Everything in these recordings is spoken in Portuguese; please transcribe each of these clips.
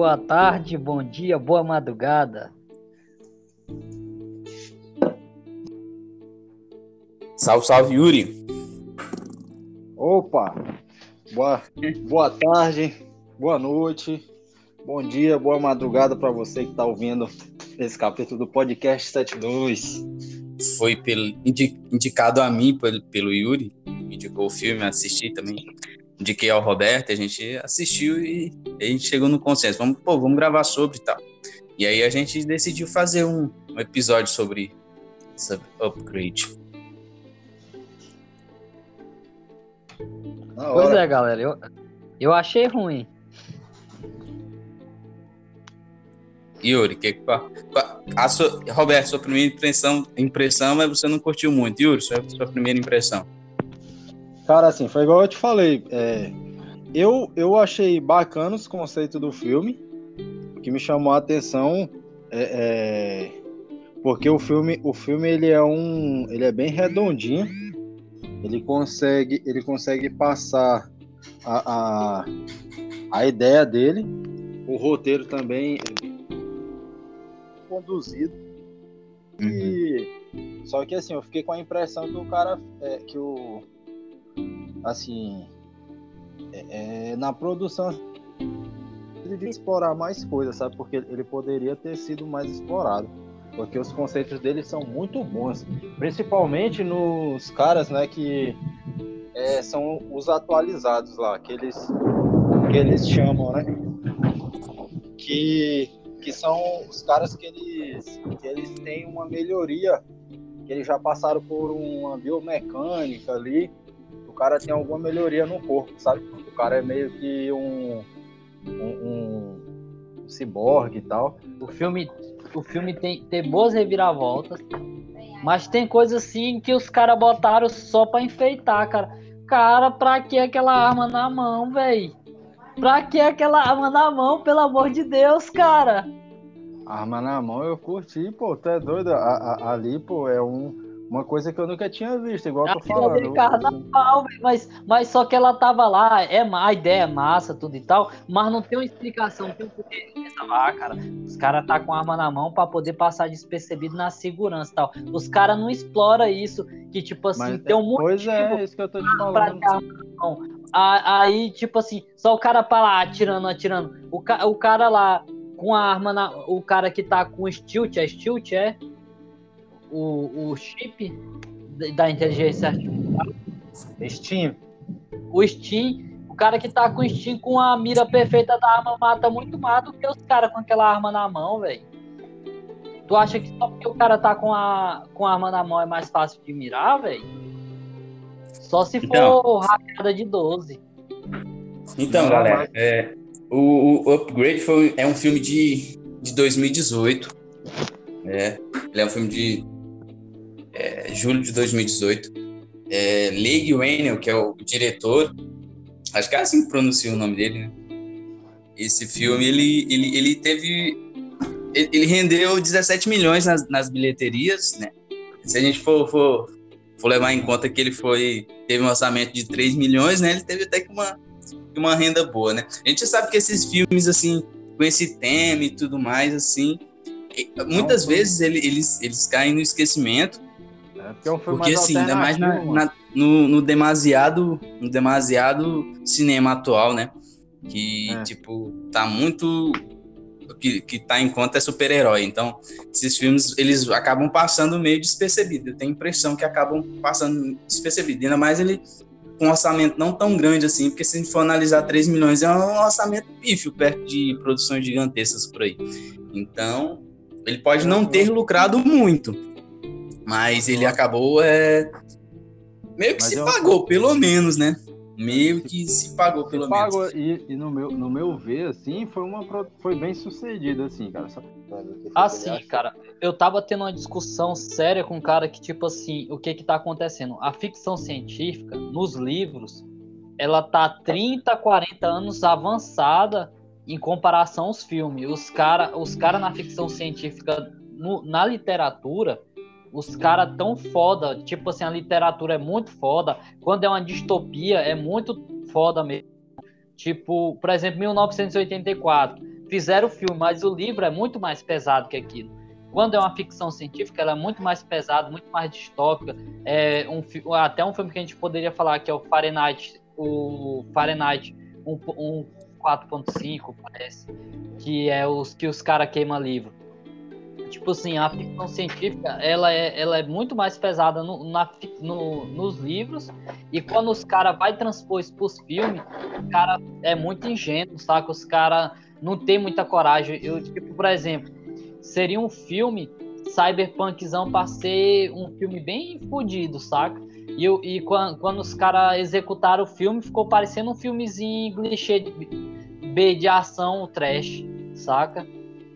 boa tarde, bom dia, boa madrugada. Salve, salve, Yuri. Opa, boa, boa tarde, boa noite, bom dia, boa madrugada para você que está ouvindo esse capítulo do podcast 72. Foi pelo, indicado a mim pelo, pelo Yuri, indicou o filme, assisti também. Indiquei ao Roberto, a gente assistiu e a gente chegou no consenso. Vamos, pô, vamos gravar sobre e tal. E aí a gente decidiu fazer um, um episódio sobre, sobre upgrade. Pois é, galera, eu, eu achei ruim. Yuri, que, a sua, Roberto, sua primeira impressão, impressão é você não curtiu muito. Yuri, sua, sua primeira impressão? Cara, assim, foi igual eu te falei. É, eu, eu achei bacana os conceitos do filme. O que me chamou a atenção é, é, porque o filme, o filme ele é um, ele é bem redondinho ele consegue, ele consegue passar a, a, a ideia dele, o roteiro também conduzido. Uhum. E só que assim, eu fiquei com a impressão que o cara é, que o assim é, é, na produção ele devia explorar mais coisas, sabe? Porque ele poderia ter sido mais explorado. Porque os conceitos deles são muito bons, principalmente nos caras, né, que é, são os atualizados lá, que eles, que eles chamam, né, que, que são os caras que eles, que eles têm uma melhoria, que eles já passaram por uma biomecânica ali, cara tem alguma melhoria no corpo, sabe? O cara é meio que um, um, um ciborgue e tal. O filme o filme tem, tem boas reviravoltas, mas tem coisas assim que os caras botaram só pra enfeitar, cara. Cara, pra que aquela arma na mão, velho? Pra que aquela arma na mão, pelo amor de Deus, cara? Arma na mão eu curti, pô, tu é doido? A, a, ali, pô, é um uma coisa que eu nunca tinha visto, igual eu tô falando. Dele carnaval, mas, mas só que ela tava lá, é, a ideia é massa, tudo e tal, mas não tem uma explicação, não tem um porquê. Ah, cara, os caras tá com arma na mão para poder passar despercebido na segurança e tal. Os caras não exploram isso, que tipo assim, mas, tem um motivo. Pois é, isso que eu tô te falando. Aí, tipo assim, só o cara pra lá atirando, atirando. O, ca o cara lá com a arma na. O cara que tá com stilt, é stilt, é? O, o chip da inteligência artificial. Steam. O Steam, o cara que tá com o Steam com a mira perfeita da arma mata muito mais do que os caras com aquela arma na mão, velho. Tu acha que só porque o cara tá com a, com a arma na mão é mais fácil de mirar, velho? Só se for então, hackeada de 12. Então, Não, galera, mas... é, o, o, Upgrade foi, é um filme de, de 2018. É, ele é um filme de é, julho de 2018. É, Leigh Whannell, que é o diretor, acho que é assim que pronuncia o nome dele, né? Esse filme, ele, ele, ele teve... Ele rendeu 17 milhões nas, nas bilheterias, né? Se a gente for, for, for levar em conta que ele foi teve um orçamento de 3 milhões, né? Ele teve até que uma, uma renda boa, né? A gente sabe que esses filmes, assim, com esse tema e tudo mais, assim, muitas vezes ele, eles, eles caem no esquecimento é porque, é um porque assim, ainda mais na, na, no, no, demasiado, no demasiado cinema atual, né? Que, é. tipo, tá muito. Que, que tá em conta é super-herói. Então, esses filmes, eles acabam passando meio despercebido. Eu tenho a impressão que acabam passando despercebido. Ainda mais ele com um orçamento não tão grande assim, porque se a gente for analisar 3 milhões, é um orçamento pífio perto de produções gigantescas por aí. Então, ele pode não ter lucrado muito, mas ele acabou é, meio que Mas se eu... pagou, pelo menos, né? Meio que se pagou, pelo se menos. Pagou, e, e, no, meu, no meu ver, assim, foi uma foi bem sucedido, assim, cara. Assim, cara, eu tava tendo uma discussão séria com um cara que, tipo assim, o que que tá acontecendo? A ficção científica, nos livros, ela tá 30, 40 anos avançada em comparação aos filmes. Os caras os cara na ficção científica, no, na literatura, os caras tão foda, tipo assim, a literatura é muito foda. Quando é uma distopia, é muito foda mesmo. Tipo, por exemplo, 1984. fizeram o filme, mas o livro é muito mais pesado que aquilo. Quando é uma ficção científica, ela é muito mais pesada, muito mais distópica. É um, até um filme que a gente poderia falar que é o Fahrenheit, o Fahrenheit 4.5, parece, que é os que os caras queimam livro. Tipo assim, a ficção científica, ela é, ela é muito mais pesada no, na, no, nos livros, e quando os caras vai transpor isso pros filmes, o cara é muito ingênuo, saca? Os caras não tem muita coragem. Eu, tipo, por exemplo, seria um filme cyberpunkzão pra ser um filme bem fodido, saca? E, e quando, quando os caras executaram o filme, ficou parecendo um filmezinho clichê B de ação trash, saca?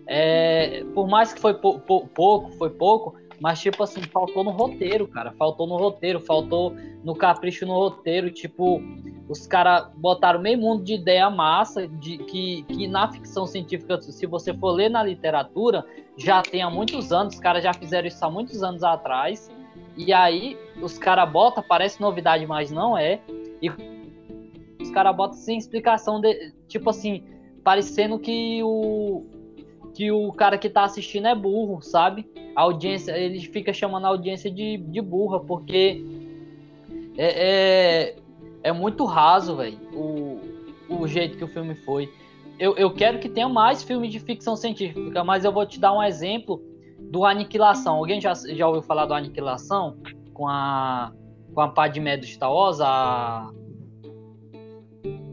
É, por mais que foi pou, pou, pouco, foi pouco, mas tipo assim, faltou no roteiro, cara. Faltou no roteiro, faltou no capricho no roteiro. Tipo, os caras botaram meio mundo de ideia massa, de que, que na ficção científica, se você for ler na literatura, já tem há muitos anos, os caras já fizeram isso há muitos anos atrás. E aí os caras botam, parece novidade, mas não é. E os caras botam sem explicação, de, tipo assim, parecendo que o, que o cara que tá assistindo é burro, sabe? A audiência, ele fica chamando a audiência de, de burra, porque é, é, é muito raso, velho, o, o jeito que o filme foi. Eu, eu quero que tenha mais filmes de ficção científica, mas eu vou te dar um exemplo do Aniquilação. Alguém já, já ouviu falar do Aniquilação? Com a, com a Padmé do Star Wars, a...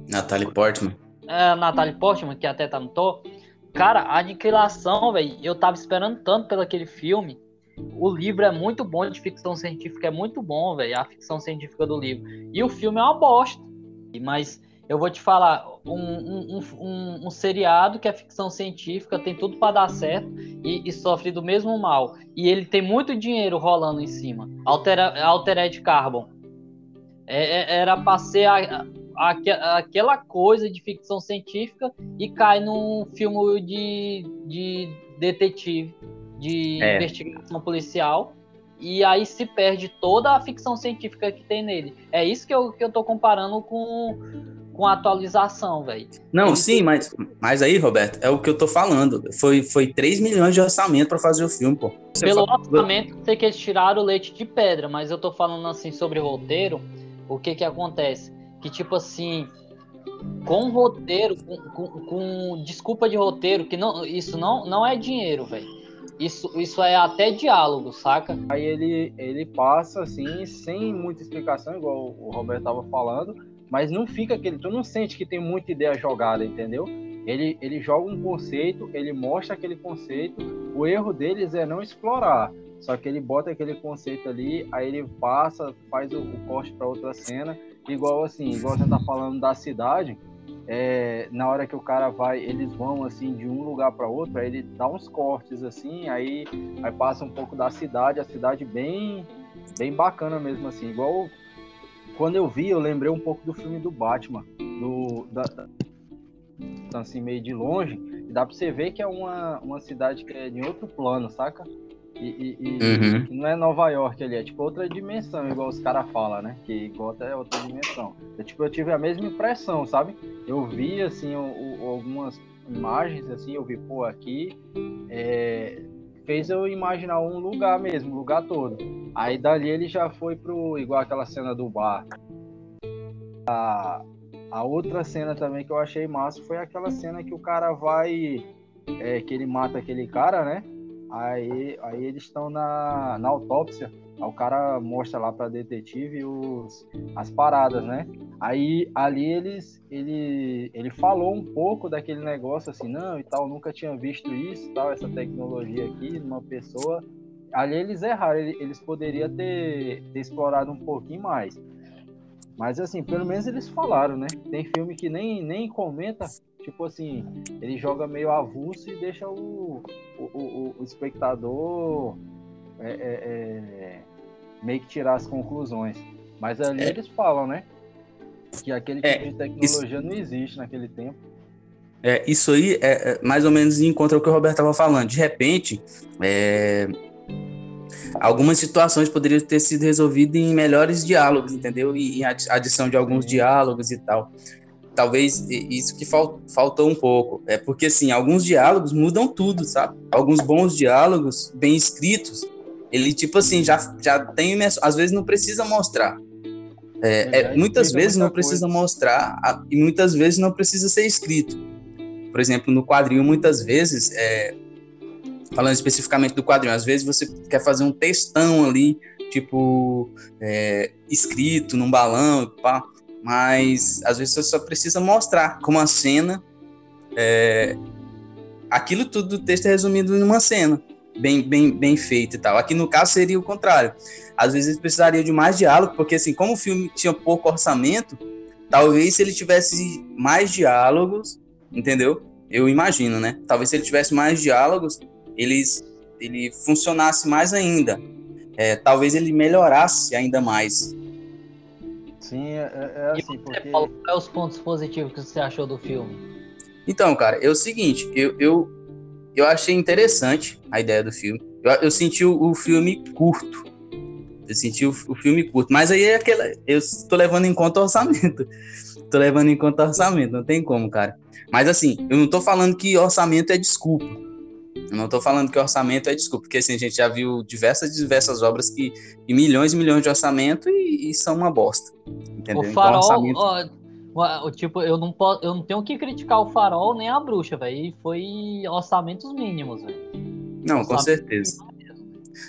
Natalie Portman. É, a Natalie Portman, que até tá no topo. Cara, a Aniquilação, velho, eu tava esperando tanto pelo aquele filme. O livro é muito bom de ficção científica, é muito bom, velho, a ficção científica do livro. E o filme é uma bosta. Mas eu vou te falar, um, um, um, um seriado que é ficção científica, tem tudo para dar certo e, e, sofre do mesmo mal. E ele tem muito dinheiro rolando em cima. Altera, Altered Carbon. É, é, era pra ser a, aquela coisa de ficção científica e cai num filme de, de detetive, de é. investigação policial. E aí se perde toda a ficção científica que tem nele. É isso que eu, que eu tô comparando com, com a atualização, velho. Não, sim, mas, mas aí, Roberto, é o que eu tô falando. Foi, foi 3 milhões de orçamento para fazer o filme, pô. Você Pelo fala... orçamento, sei que eles tiraram o leite de pedra, mas eu tô falando assim sobre roteiro. O que que acontece? Que, tipo assim, com roteiro, com, com, com, desculpa de roteiro, que não, isso não, não é dinheiro, velho. Isso, isso é até diálogo, saca? Aí ele, ele passa assim, sem muita explicação, igual o Roberto tava falando, mas não fica aquele. Tu não sente que tem muita ideia jogada, entendeu? Ele, ele joga um conceito, ele mostra aquele conceito. O erro deles é não explorar. Só que ele bota aquele conceito ali, aí ele passa, faz o, o corte para outra cena igual assim, igual você tá falando da cidade, é, na hora que o cara vai, eles vão assim de um lugar para outro, aí ele dá uns cortes assim, aí, aí passa um pouco da cidade, a cidade bem bem bacana mesmo assim, igual quando eu vi, eu lembrei um pouco do filme do Batman, do da, assim meio de longe, e dá para você ver que é uma, uma cidade que é de outro plano, saca? E, e, e uhum. não é Nova York ali, é tipo outra dimensão, igual os caras falam, né? Que Gota é outra dimensão. Eu, tipo, eu tive a mesma impressão, sabe? Eu vi, assim, o, o, algumas imagens, assim, eu vi, pô, aqui é, fez eu imaginar um lugar mesmo, um lugar todo. Aí dali ele já foi pro, igual aquela cena do bar. A, a outra cena também que eu achei massa foi aquela cena que o cara vai, é, que ele mata aquele cara, né? Aí, aí eles estão na, na autópsia. Aí o cara mostra lá para detetive os, as paradas, né? Aí ali eles ele, ele falou um pouco daquele negócio assim, não, e tal, nunca tinha visto isso, tal, essa tecnologia aqui numa pessoa. Ali eles erraram, eles poderiam ter, ter explorado um pouquinho mais. Mas assim, pelo menos eles falaram, né? Tem filme que nem, nem comenta tipo assim, ele joga meio avulso e deixa o, o, o, o espectador é, é, é, meio que tirar as conclusões. Mas ali é. eles falam, né? Que aquele é, tipo de tecnologia isso... não existe naquele tempo. É, isso aí é, mais ou menos em contra o que o Roberto estava falando. De repente, é, algumas situações poderiam ter sido resolvidas em melhores diálogos, entendeu? E em adição de alguns diálogos e tal. talvez isso que fal, faltou um pouco. É porque, assim, alguns diálogos mudam tudo, sabe? Alguns bons diálogos, bem escritos, ele, tipo assim, já, já tem. Às vezes não precisa mostrar. É, é, muitas vezes não precisa coisa. mostrar e muitas vezes não precisa ser escrito. Por exemplo, no quadrinho, muitas vezes, é, falando especificamente do quadrinho, às vezes você quer fazer um textão ali, tipo, é, escrito num balão, pá, mas às vezes você só precisa mostrar como a cena. É, aquilo tudo do texto é resumido em uma cena, bem, bem, bem feita e tal. Aqui no caso seria o contrário. Às vezes precisaria de mais diálogo, porque assim, como o filme tinha pouco orçamento, talvez se ele tivesse mais diálogos, entendeu? Eu imagino, né? Talvez se ele tivesse mais diálogos, eles, ele funcionasse mais ainda. É, talvez ele melhorasse ainda mais. Sim, é, é, é assim, porque... Qual é os pontos positivos que você achou do filme? Então, cara, é o seguinte, eu, eu, eu achei interessante a ideia do filme. Eu, eu senti o, o, filme curto. Eu senti o, o, filme curto. Mas aí é aquela. Eu tô levando em conta o orçamento. tô levando em conta o orçamento, não tem como, cara. Mas assim, eu não tô falando que orçamento é desculpa eu não estou falando que orçamento é desculpa, porque assim, a gente já viu diversas diversas obras que, que milhões e milhões de orçamento e, e são uma bosta. Entendeu? O então, farol, então, orçamento... ó, tipo, eu não, posso, eu não tenho que criticar o farol nem a bruxa, velho. Foi orçamentos mínimos, velho. Não, com certeza.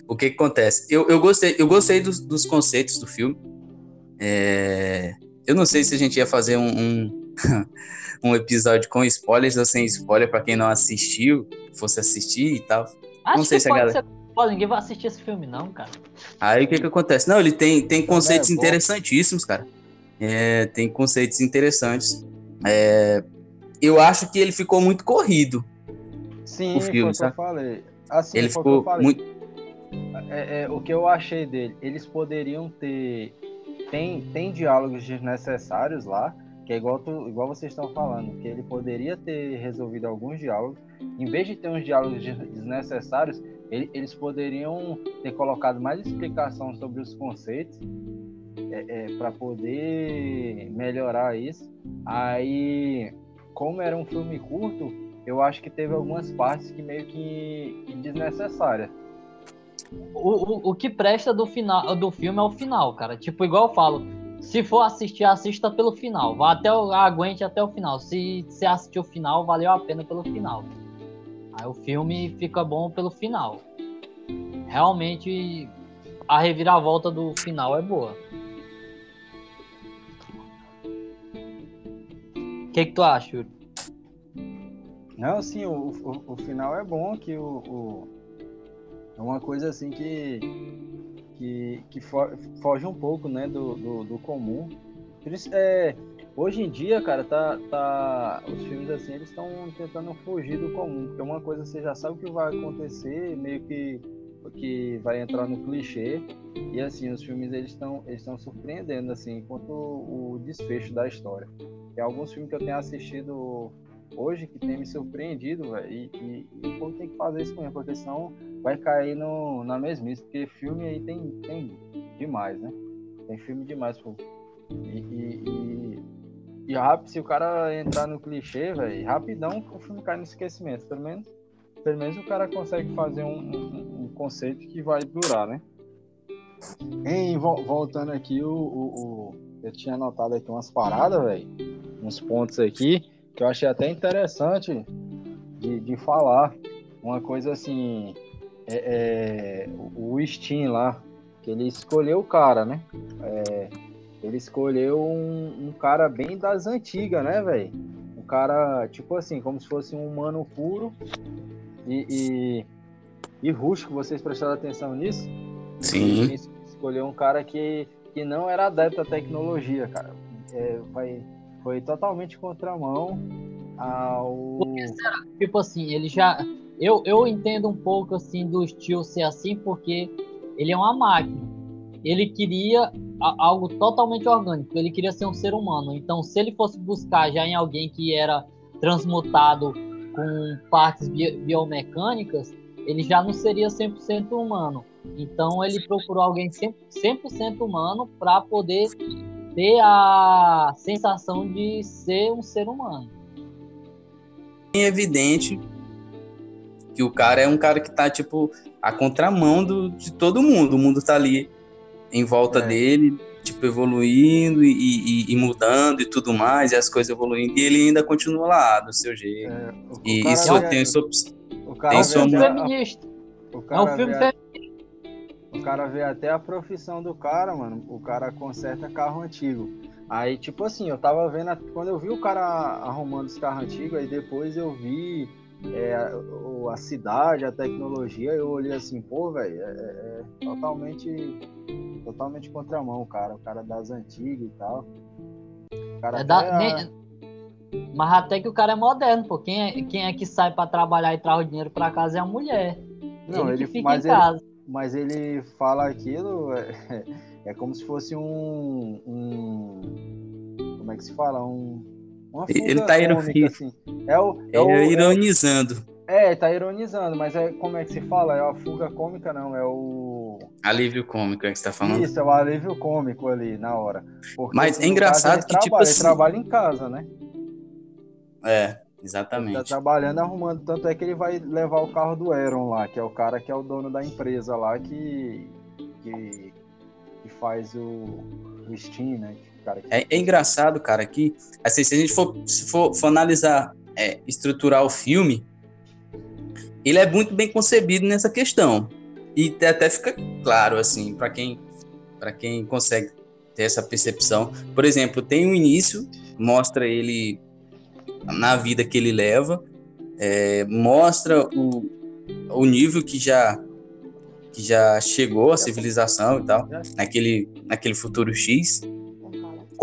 O que, que, acontece? Eu, eu gostei, eu gostei dos, dos conceitos do filme. É... Eu não sei se a gente ia fazer um, um, um episódio com spoilers ou sem spoiler para quem não assistiu fosse assistir e tal. Acho não sei se a galera. Ser... Pô, ninguém vai assistir esse filme, não, cara. Aí o que que acontece? Não, ele tem, tem conceitos é, interessantíssimos, cara. É, tem conceitos interessantes. É, eu acho que ele ficou muito corrido. Sim, o filme, foi o que eu falei. Assim, ele ficou muito. É, é, o que eu achei dele, eles poderiam ter. Tem, tem diálogos desnecessários lá, que é igual, tu, igual vocês estão falando, que ele poderia ter resolvido alguns diálogos, em vez de ter uns diálogos desnecessários, ele, eles poderiam ter colocado mais explicação sobre os conceitos é, é, para poder melhorar isso. Aí, como era um filme curto, eu acho que teve algumas partes que meio que, que desnecessárias. O, o, o que presta do final do filme é o final, cara. Tipo, igual eu falo, se for assistir, assista pelo final. Vá até o, aguente até o final. Se você assistir o final, valeu a pena pelo final. Aí o filme fica bom pelo final. Realmente a reviravolta do final é boa. O que, que tu acha, Yuri? Não, sim, o, o, o final é bom, que o, o, é uma coisa assim que que, que foge um pouco né, do, do, do comum. É, hoje em dia, cara, tá, tá, os filmes assim, eles estão tentando fugir do comum, porque uma coisa você já sabe o que vai acontecer, meio que que vai entrar no clichê e assim os filmes eles estão eles estão surpreendendo assim quanto o, desfecho da história tem alguns filmes que eu tenho assistido hoje que tem me surpreendido véio, e, e, e o povo tem que fazer isso mesmo porque senão vai cair no, na mesmice, porque filme aí tem, tem demais, né? Tem filme demais, pô. E, e, e, rápido, se o cara entrar no clichê, velho, rapidão o filme cai no esquecimento. Pelo menos, pelo menos o cara consegue fazer um, um, um conceito que vai durar, né? Em, voltando aqui, o, o, o, eu tinha anotado aqui umas paradas, velho, uns pontos aqui, que eu achei até interessante de, de falar. Uma coisa assim, é, é, o Steam lá, que ele escolheu o cara, né? É, ele escolheu um, um, cara bem das antigas, né, velho? Um cara, tipo assim, como se fosse um humano puro e, e, e rústico. Vocês prestaram atenção nisso? Sim. Ele escolheu um cara que, que não era adepto à tecnologia, cara. É, vai, foi totalmente contramão ao. Tipo assim, ele já eu, eu entendo um pouco assim do estilo ser assim, porque ele é uma máquina. Ele queria algo totalmente orgânico, ele queria ser um ser humano. Então, se ele fosse buscar já em alguém que era transmutado com partes biomecânicas, ele já não seria 100% humano. Então, ele procurou alguém 100%, 100 humano para poder ter a sensação de ser um ser humano. É evidente que o cara é um cara que tá, tipo, a contramão do, de todo mundo. O mundo tá ali em volta é. dele, tipo, evoluindo e, e, e, mudando e tudo mais, e as coisas evoluindo, e ele ainda continua lá, do seu jeito. É, e isso é, tem, sua, tem sua... É um filme feminista. É um filme feminista. O cara vê até a profissão do cara, mano. O cara conserta carro antigo. Aí, tipo assim, eu tava vendo. A... Quando eu vi o cara arrumando os carros antigos, aí depois eu vi é, a, a cidade, a tecnologia, eu olhei assim, pô, velho, é, é, é, totalmente. Totalmente contramão, cara. O cara das antigas e tal. O cara é da... Nem... Mas até que o cara é moderno, pô. Quem é, quem é que sai para trabalhar e traz o dinheiro para casa é a mulher. Não, ele, ele fica mas em casa. Ele mas ele fala aquilo, é, é como se fosse um, um, Como é que se fala? Um. Ele tá assim. é o, é, o, é ironizando. É, tá ironizando, mas é como é que se fala? É a fuga cômica, não, é o. Alívio cômico é que você tá falando? Isso, é o alívio cômico ali na hora. Porque, mas é engraçado que, trabalha, tipo assim. Ele trabalha em casa, né? É. Exatamente. Ele tá trabalhando arrumando. Tanto é que ele vai levar o carro do Aaron lá, que é o cara que é o dono da empresa lá que. que, que faz o, o Steam, né? Que... É, é, engraçado, cara, que assim, se a gente for, se for, for analisar, é, estruturar o filme, ele é muito bem concebido nessa questão. E até fica claro, assim, para quem, quem consegue ter essa percepção. Por exemplo, tem um início, mostra ele na vida que ele leva, é, mostra o, o nível que já que já chegou a civilização e tal, naquele, naquele futuro X,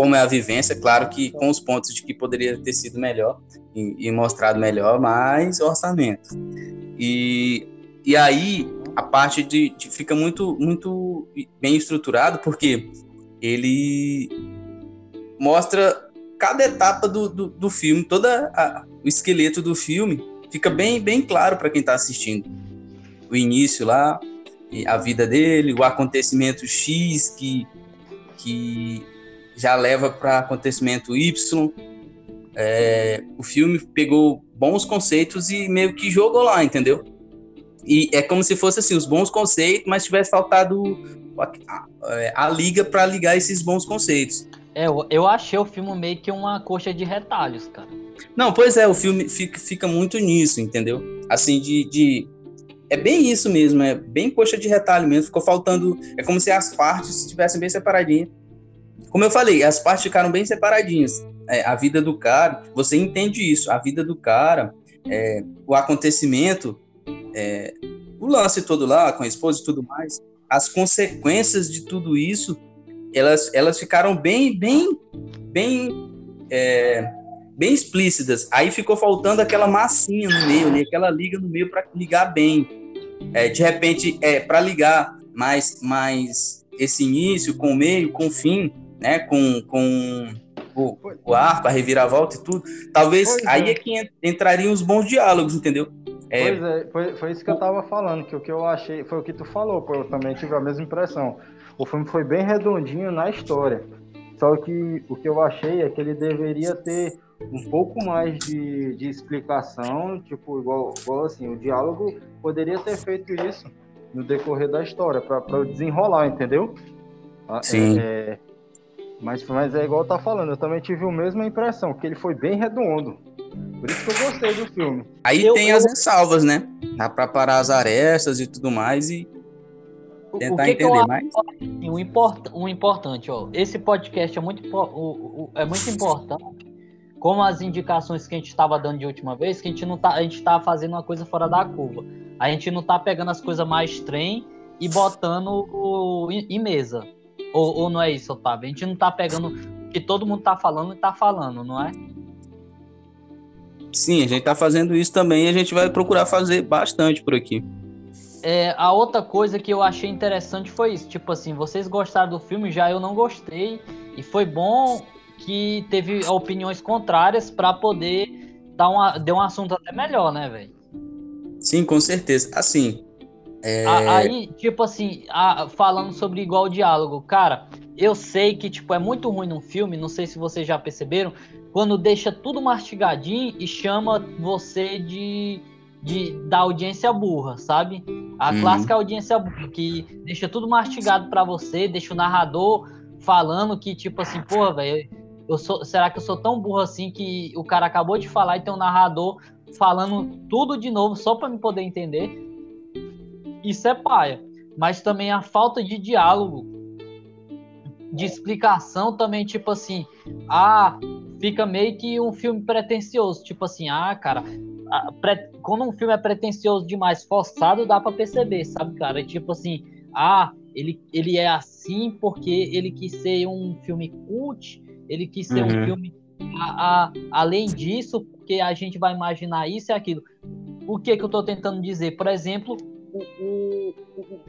como é a vivência, claro que com os pontos de que poderia ter sido melhor e, e mostrado melhor, mas orçamento. E, e aí a parte de, de, fica muito, muito bem estruturado, porque ele mostra cada etapa do, do, do filme, todo o esqueleto do filme, fica bem, bem claro para quem está assistindo. O início lá, a vida dele, o acontecimento X que, que já leva para acontecimento Y. É, o filme pegou bons conceitos e meio que jogou lá, entendeu? E é como se fosse assim, os bons conceitos, mas tivesse faltado a, a, a liga para ligar esses bons conceitos. É, eu, eu achei o filme meio que uma coxa de retalhos, cara. Não, pois é, o filme fica, fica muito nisso, entendeu? Assim, de, de. É bem isso mesmo, é bem coxa de retalho mesmo. Ficou faltando. É como se as partes estivessem bem separadinhas. Como eu falei, as partes ficaram bem separadinhas. É, a vida do cara, você entende isso, a vida do cara, é, o acontecimento, é, o lance todo lá com a esposa e tudo mais, as consequências de tudo isso elas, elas ficaram bem, bem, bem, é, bem explícitas. Aí ficou faltando aquela massinha no meio, ali, aquela liga no meio para ligar bem. É, de repente, é, para ligar mais, mais esse início com o meio, com o fim, né, com, com o, o arco, a reviravolta e tudo. Talvez pois aí é. é que entrariam os bons diálogos, entendeu? É... Pois é, foi, foi isso que eu tava falando, que o que eu achei, foi o que tu falou, pô, eu também tive a mesma impressão o filme foi bem redondinho na história. Só que o que eu achei é que ele deveria ter um pouco mais de, de explicação, tipo, igual, igual assim, o diálogo poderia ter feito isso no decorrer da história, para desenrolar, entendeu? Ah, Sim. É, é, mas, mas é igual tá falando, eu também tive a mesma impressão, que ele foi bem redondo. Por isso que eu gostei do filme. Aí eu, tem eu... as ressalvas, né? Dá pra parar as arestas e tudo mais e Tentar que entender que mais? O, import, o importante, ó, esse podcast é muito, o, o, é muito importante, como as indicações que a gente estava dando de última vez, que a gente não tá, a gente tá fazendo uma coisa fora da curva. A gente não tá pegando as coisas mais trem e botando o, em, em mesa. Ou, ou, não é isso, Otávio? A gente não tá pegando o que todo mundo tá falando e tá falando, não é? Sim, a gente tá fazendo isso também e a gente vai procurar fazer bastante por aqui. É, a outra coisa que eu achei interessante foi isso. Tipo assim, vocês gostaram do filme, já eu não gostei. E foi bom que teve opiniões contrárias para poder dar, uma, dar um assunto até melhor, né, velho? Sim, com certeza. Assim. É... Aí, tipo assim, falando sobre igual diálogo, cara, eu sei que, tipo, é muito ruim num filme, não sei se vocês já perceberam, quando deixa tudo mastigadinho e chama você de, de da audiência burra, sabe? A uhum. clássica audiência burra, que deixa tudo mastigado para você, deixa o narrador falando que, tipo assim, porra, velho, eu sou, será que eu sou tão burro assim que o cara acabou de falar e tem um narrador falando tudo de novo só para me poder entender? Isso é paia. Mas também a falta de diálogo, de explicação também, tipo assim, ah, fica meio que um filme pretencioso, tipo assim, ah, cara, quando um filme é pretencioso demais, forçado, dá para perceber, sabe, cara? Tipo assim, ah, ele, ele é assim porque ele quis ser um filme cult, ele quis ser uhum. um filme a, a, além disso, porque a gente vai imaginar isso e aquilo. O que que eu tô tentando dizer? Por exemplo,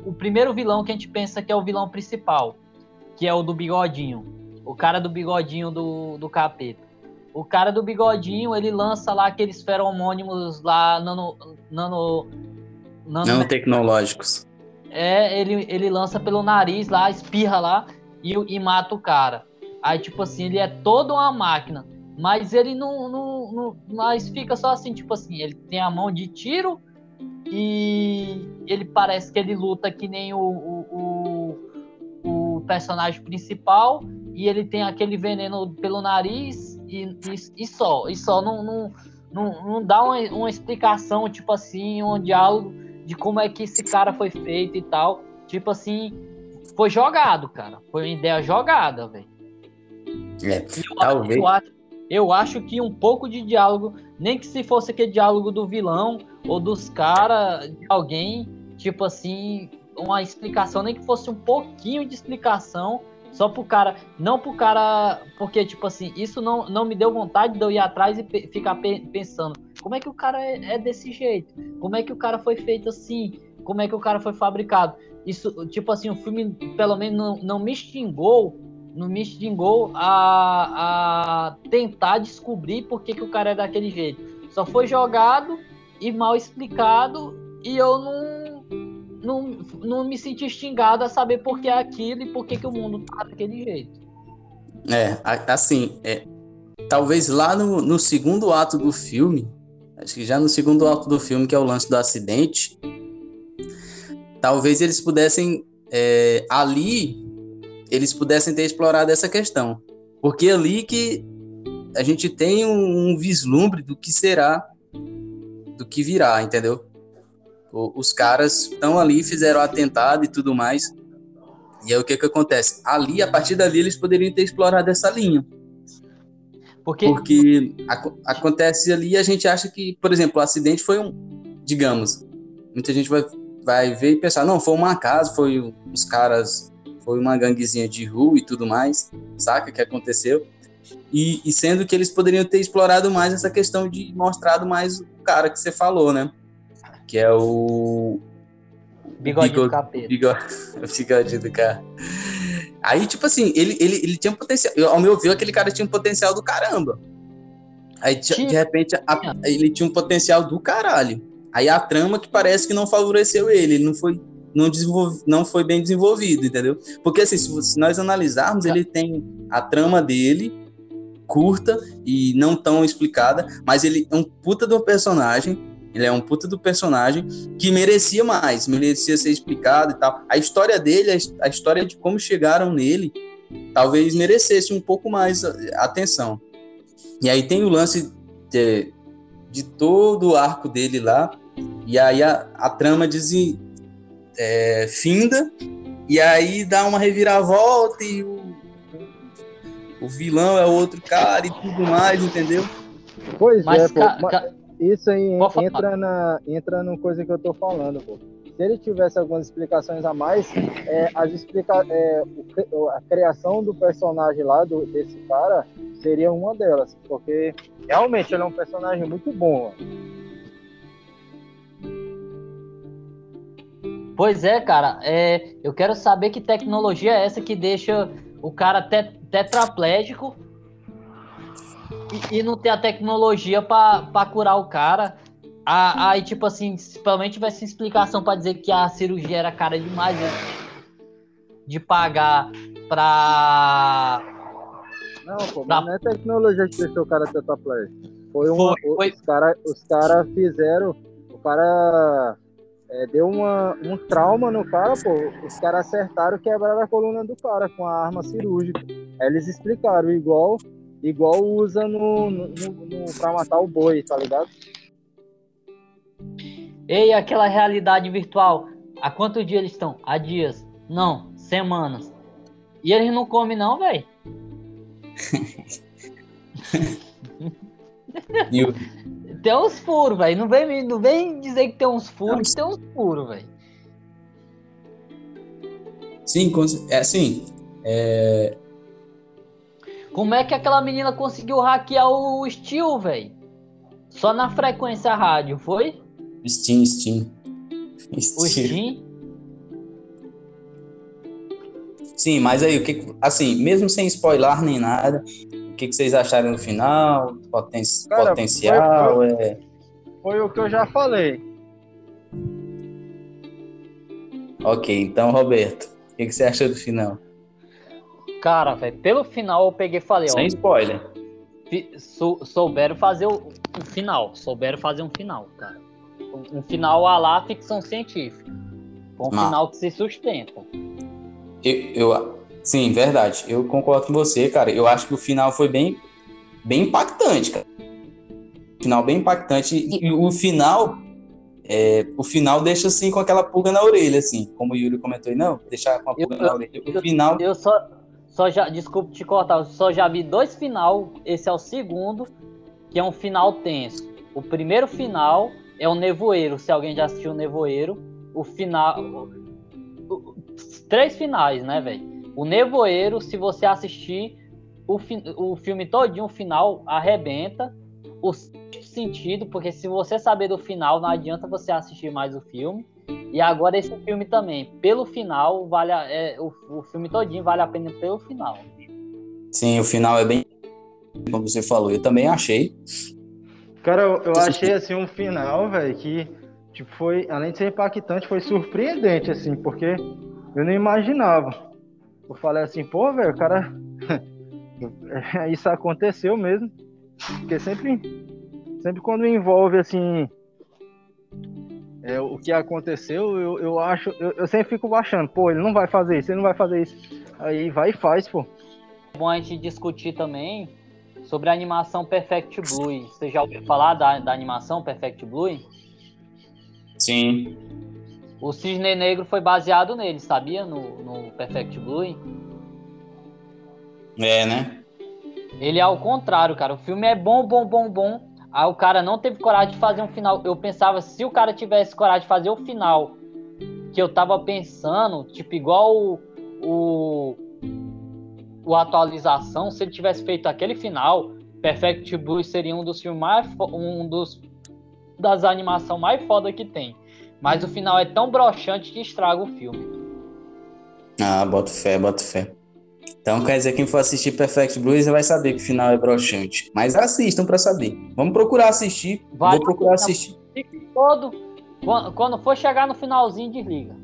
o, primeiro vilão que a gente pensa que é o vilão principal, que é o do bigodinho. O cara do bigodinho do, do capeta. O cara do bigodinho, ele lança lá aqueles feromônimos lá nano, nano, nano nanotecnológicos. É, ele, ele lança pelo nariz lá, espirra lá e, e mata o cara. Aí, tipo assim, ele é toda uma máquina. Mas ele não, não, não. Mas fica só assim, tipo assim, ele tem a mão de tiro e ele parece que ele luta que nem o, o, o, o personagem principal. E ele tem aquele veneno pelo nariz e, e, e só. E só não, não, não, não dá uma, uma explicação, tipo assim, um diálogo de como é que esse cara foi feito e tal. Tipo assim, foi jogado, cara. Foi uma ideia jogada, velho. É, eu, talvez. Eu acho, eu acho que um pouco de diálogo, nem que se fosse aquele diálogo do vilão ou dos caras, de alguém, tipo assim, uma explicação, nem que fosse um pouquinho de explicação, só pro cara, não pro cara, porque tipo assim, isso não, não me deu vontade de eu ir atrás e pe ficar pe pensando, como é que o cara é, é, desse jeito? Como é que o cara foi feito assim? Como é que o cara foi fabricado? Isso, tipo assim, o filme pelo menos não, não me xingou, não me xingou a, a tentar descobrir por que, que o cara é daquele jeito. Só foi jogado e mal explicado e eu não não, não me senti xingado a saber por que é aquilo e por que, que o mundo tá daquele jeito. É, assim, é, talvez lá no, no segundo ato do filme, acho que já no segundo ato do filme, que é o lance do acidente, talvez eles pudessem, é, ali, eles pudessem ter explorado essa questão. Porque é ali que a gente tem um, um vislumbre do que será, do que virá, entendeu? os caras estão ali, fizeram atentado e tudo mais. E aí o que que acontece? Ali, a partir dali, eles poderiam ter explorado essa linha. Porque, Porque ac acontece ali a gente acha que, por exemplo, o acidente foi um, digamos, muita gente vai, vai ver e pensar, não, foi uma casa, foi os caras, foi uma ganguezinha de rua e tudo mais, saca, que aconteceu. E, e sendo que eles poderiam ter explorado mais essa questão de mostrado mais o cara que você falou, né? que é o. Bigode do capeta. Bigode, bigode do cara. Aí, tipo assim, ele, ele, ele tinha um potencial. Ao meu ver, aquele cara tinha um potencial do caramba. Aí, tinha. de repente, a, ele tinha um potencial do caralho. Aí a trama que parece que não favoreceu ele, ele não foi, não, desenvolve, não foi bem desenvolvido, entendeu? Porque assim, se, nós analisarmos, ele tem a trama dele curta e não tão explicada, mas ele é um puta um personagem ele é um puta do personagem que merecia mais, merecia ser explicado e tal. A história dele, a história de como chegaram nele, talvez merecesse um pouco mais atenção. E aí tem o lance de, de todo o arco dele lá, e aí a, a trama diz, é, finda, e aí dá uma reviravolta e o, o vilão é outro cara e tudo mais, entendeu? Pois Mas, é, pô. Ca, isso aí entra na entra numa coisa que eu tô falando, pô. Se ele tivesse algumas explicações a mais, é, as explica, é, a criação do personagem lá, do, desse cara, seria uma delas. Porque realmente ele é um personagem muito bom. Pois é, cara. É, eu quero saber que tecnologia é essa que deixa o cara tet tetraplégico e, e não ter a tecnologia para curar o cara. Aí, tipo assim, menos tivesse explicação para dizer que a cirurgia era cara demais de, de pagar pra. Não, pô, Pra- não é tecnologia que deixou o cara tetraplégico. Foi uma. Foi, foi. Os caras os cara fizeram. O cara é, deu uma, um trauma no cara, pô. Os caras acertaram e quebraram a coluna do cara com a arma cirúrgica. Aí eles explicaram, igual, igual usa no, no, no, no- pra matar o boi, tá ligado? Ei, aquela realidade virtual. Há quanto dia eles estão? Há dias. Não, semanas. E eles não comem, não, velho. E o- Tem uns furos, velho. Não vem, não vem dizer que tem uns furos, que tem uns furos, velho. sim, é assim. É, Como é que aquela menina conseguiu hackear o Steel, velho? Só na frequência rádio, foi? Steam, Steam. O Steam. Sim, mas aí, o que, assim, mesmo sem spoiler nem nada, o que, que vocês acharam no final? Poten Cara, potencial? foi- É... Foi o que eu já falei. Ok, então, Roberto, o que, que você achou do final? Cara, velho, pelo final eu peguei e falei, ó. Sem spoiler. fi- sou- souberam fazer o, o final. Souberam fazer um final, cara. Um, um final a lá ficção científica. Um Mas- final que se sustenta. Eu, eu- sim, verdade. Eu concordo com você, cara. Eu acho que o final foi bem, bem impactante, cara. Final bem impactante. E, e o final, é, o final deixa assim com aquela pulga na orelha, assim, como o Yuri comentou. Não, deixar com a Eu- pulga na orelha. O final, Eu só, só já, desculpa te cortar, eu só já vi dois final. Esse é o segundo, que é um final tenso. O primeiro final é o Nevoeiro. Se alguém já assistiu o Nevoeiro, o final. três finais, né, velho? O Nevoeiro, se você assistir o, fi- o filme todinho, o final arrebenta. O sentido, porque se você saber do final, não adianta você assistir mais o filme. E agora esse filme também, pelo final, vale a- é, o, o filme todinho vale a pena pelo final. sim, o final é bem, como você falou. Eu também achei. Cara, eu, eu achei assim um final, velho, que tipo, foi, além de ser impactante, foi surpreendente, assim, porque eu não imaginava. Eu falei assim, pô, velho, o cara. Isso aconteceu mesmo. Porque sempre, sempre quando envolve assim. é, o que aconteceu, eu, eu acho. Eu, eu sempre fico achando, pô, ele não vai fazer isso, ele não vai fazer isso. Aí vai e faz, pô. É bom a gente discutir também sobre a animação Perfect Blue. Você já ouviu falar da, da animação Perfect Blue? Sim. O Cisne Negro foi baseado nele, sabia? No, no Perfect Blue. É, né? Ele é ao contrário, cara. O filme é bom, bom, bom, bom. Aí o cara não teve coragem de fazer um final. Eu pensava, se o cara tivesse coragem de fazer o final que eu tava pensando, tipo, igual o, o, o atualização, se ele tivesse feito aquele final, Perfect Blue seria um dos filmes mais um dos das animação mais foda que tem. Mas o final é tão broxante que estraga o filme. Ah, boto fé, boto fé. Então quer dizer que quem for assistir Perfect Blues vai saber que o final é broxante. Mas assistam pra saber. Vamos procurar assistir. Vai. Vou procurar assistir. Todo. Quando, quando for chegar no finalzinho, desliga.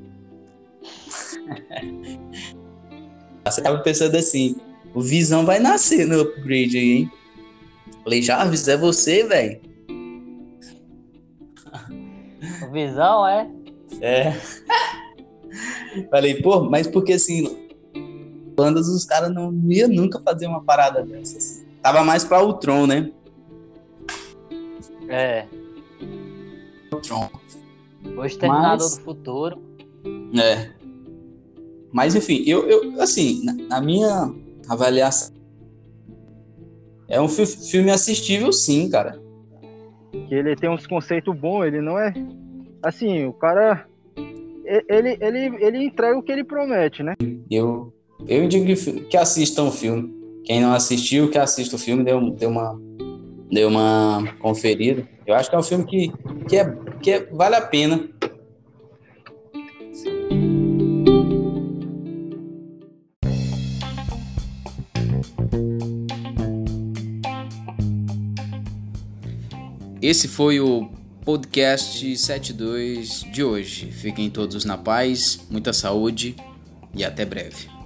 Você tava pensando assim, o Visão vai nascer no upgrade aí, hein? Falei, Jarvis, é você, velho? Visão é. É. Falei, pô, mas porque assim, bandas os caras não iam nunca fazer uma parada dessa. assim. Tava mais pra Ultron, né? É. Ultron. O Exterminador Mas- do Futuro. É. Mas enfim, eu, eu assim, na, na minha avaliação, é um fi- filme assistível, sim, cara. que ele tem uns conceitos bons, ele não é assim, o cara ele, ele, ele entrega o que ele promete, né? Eu, eu indico que, que assistam o filme. Quem não assistiu, que assista o filme, deu, deu uma deu uma conferida. Eu acho que é um filme que, que, é, que é, vale a pena. Esse foi o podcast 72 de hoje. Fiquem todos na paz, muita saúde e até breve.